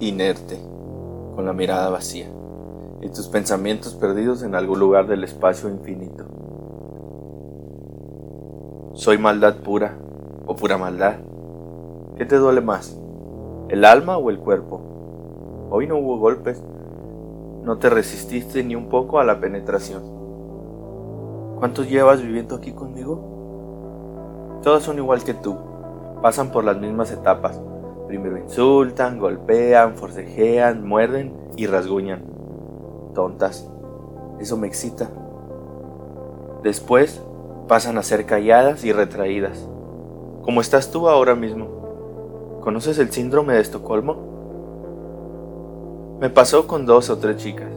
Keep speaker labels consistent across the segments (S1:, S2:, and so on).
S1: inerte, con la mirada vacía, y tus pensamientos perdidos en algún lugar del espacio infinito. Soy maldad pura, o pura maldad. ¿Qué te duele más, el alma o el cuerpo? Hoy no hubo golpes, no te resististe ni un poco a la penetración. ¿Cuántos llevas viviendo aquí conmigo? Todos son igual que tú, pasan por las mismas etapas. Primero insultan, golpean, forcejean, muerden y rasguñan. Tontas. Eso me excita. Después pasan a ser calladas y retraídas. Como estás tú ahora mismo. ¿Conoces el síndrome de Estocolmo? Me pasó con dos o tres chicas.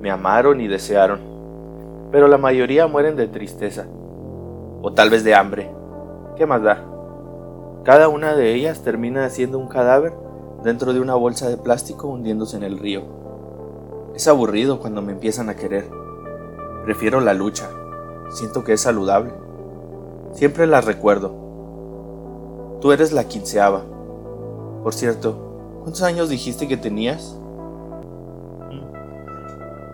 S1: Me amaron y desearon, pero la mayoría mueren de tristeza, o tal vez de hambre. ¿Qué más da? Cada una de ellas termina siendo un cadáver dentro de una bolsa de plástico hundiéndose en el río. Es aburrido cuando me empiezan a querer. Prefiero la lucha. Siento que es saludable. Siempre las recuerdo. Tú eres la quinceava. Por cierto, ¿cuántos años dijiste que tenías?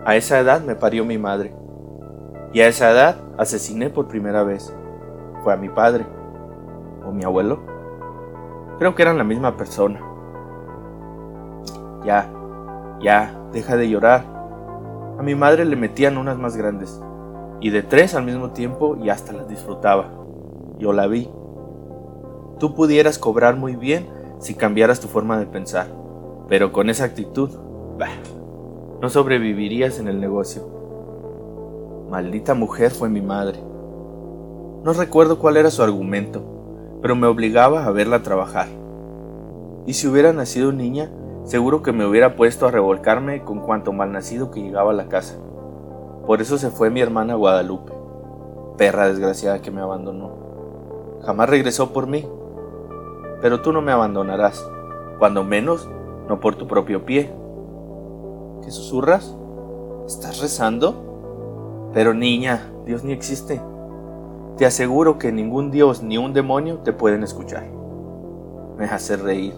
S1: A esa edad me parió mi madre. Y a esa edad asesiné por primera vez. Fue a mi padre. ¿O mi abuelo? Creo que eran la misma persona. Ya, ya, deja de llorar. A mi madre le metían unas más grandes. Y de tres al mismo tiempo y hasta las disfrutaba. Yo la vi. Tú pudieras cobrar muy bien si cambiaras tu forma de pensar. Pero con esa actitud, bah, no sobrevivirías en el negocio. Maldita mujer fue mi madre. No recuerdo cuál era su argumento, pero me obligaba a verla trabajar. Y si hubiera nacido niña, seguro que me hubiera puesto a revolcarme con cuanto malnacido que llegaba a la casa. Por eso se fue mi hermana Guadalupe, perra desgraciada que me abandonó. Jamás regresó por mí. Pero tú no me abandonarás, cuando menos no por tu propio pie. ¿Qué susurras? ¿Estás rezando? Pero niña, Dios ni existe. Te aseguro que ningún Dios ni un demonio te pueden escuchar. Me hace reír.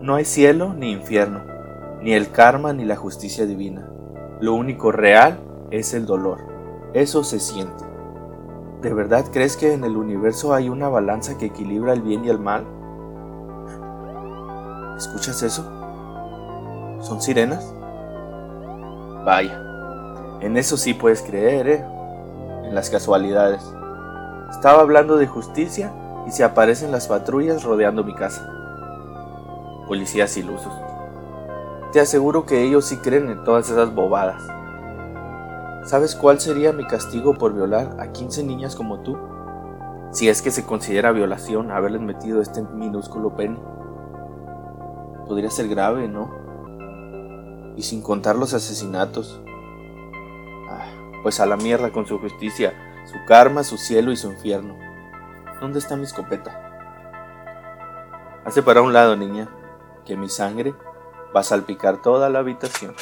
S1: No hay cielo ni infierno, ni el karma ni la justicia divina. Lo único real es el dolor. Eso se siente. ¿De verdad crees que en el universo hay una balanza que equilibra el bien y el mal? ¿Escuchas eso? ¿Son sirenas? Vaya, en eso sí puedes creer, ¿eh? En las casualidades. Estaba hablando de justicia y se aparecen las patrullas rodeando mi casa. Policías ilusos. Te aseguro que ellos sí creen en todas esas bobadas. ¿Sabes cuál sería mi castigo por violar a 15 niñas como tú? Si es que se considera violación haberles metido este minúsculo pene. Podría ser grave, ¿no? y sin contar los asesinatos. Ah, pues a la mierda con su justicia, su karma, su cielo y su infierno. ¿Dónde está mi escopeta? Hace para un lado, niña, que mi sangre va a salpicar toda la habitación.